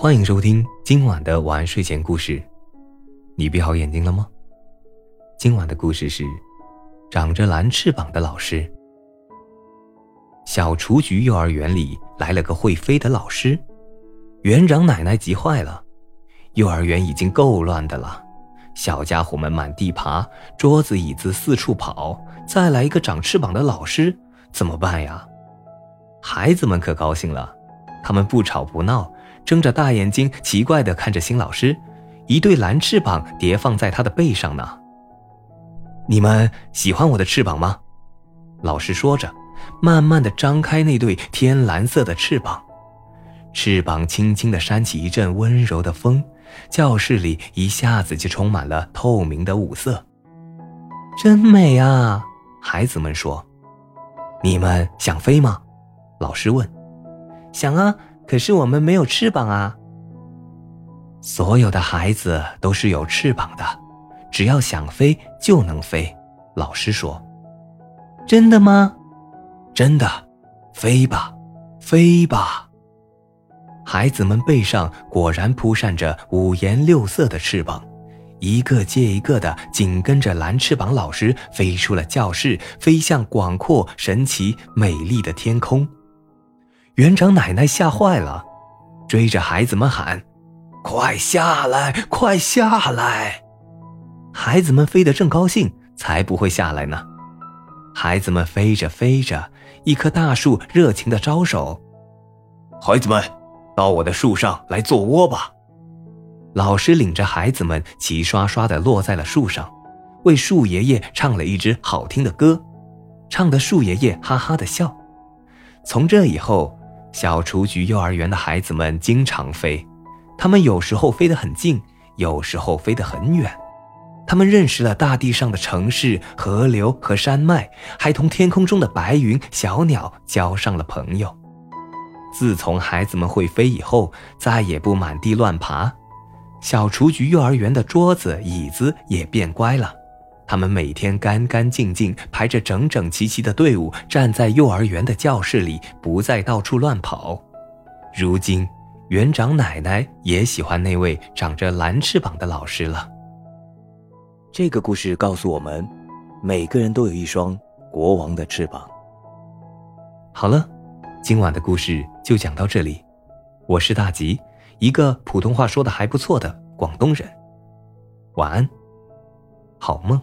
欢迎收听今晚的晚安睡前故事。你闭好眼睛了吗？今晚的故事是：长着蓝翅膀的老师。小雏菊幼儿园里来了个会飞的老师，园长奶奶急坏了。幼儿园已经够乱的了，小家伙们满地爬，桌子椅子四处跑，再来一个长翅膀的老师，怎么办呀？孩子们可高兴了，他们不吵不闹，睁着大眼睛，奇怪地看着新老师，一对蓝翅膀叠放在他的背上呢。你们喜欢我的翅膀吗？老师说着，慢慢地张开那对天蓝色的翅膀，翅膀轻轻地扇起一阵温柔的风，教室里一下子就充满了透明的五色，真美啊！孩子们说：“你们想飞吗？”老师问：“想啊，可是我们没有翅膀啊。”所有的孩子都是有翅膀的，只要想飞就能飞。老师说：“真的吗？真的，飞吧，飞吧！”孩子们背上果然铺扇着五颜六色的翅膀，一个接一个的紧跟着蓝翅膀老师飞出了教室，飞向广阔、神奇、美丽的天空。园长奶奶吓坏了，追着孩子们喊：“快下来，快下来！”孩子们飞得正高兴，才不会下来呢。孩子们飞着飞着，一棵大树热情地招手：“孩子们，到我的树上来做窝吧！”老师领着孩子们齐刷刷地落在了树上，为树爷爷唱了一支好听的歌，唱得树爷爷哈哈地笑。从这以后，小雏菊幼儿园的孩子们经常飞，他们有时候飞得很近，有时候飞得很远。他们认识了大地上的城市、河流和山脉，还同天空中的白云、小鸟交上了朋友。自从孩子们会飞以后，再也不满地乱爬。小雏菊幼儿园的桌子、椅子也变乖了。他们每天干干净净排着整整齐齐的队伍，站在幼儿园的教室里，不再到处乱跑。如今，园长奶奶也喜欢那位长着蓝翅膀的老师了。这个故事告诉我们，每个人都有一双国王的翅膀。好了，今晚的故事就讲到这里。我是大吉，一个普通话说的还不错的广东人。晚安，好梦。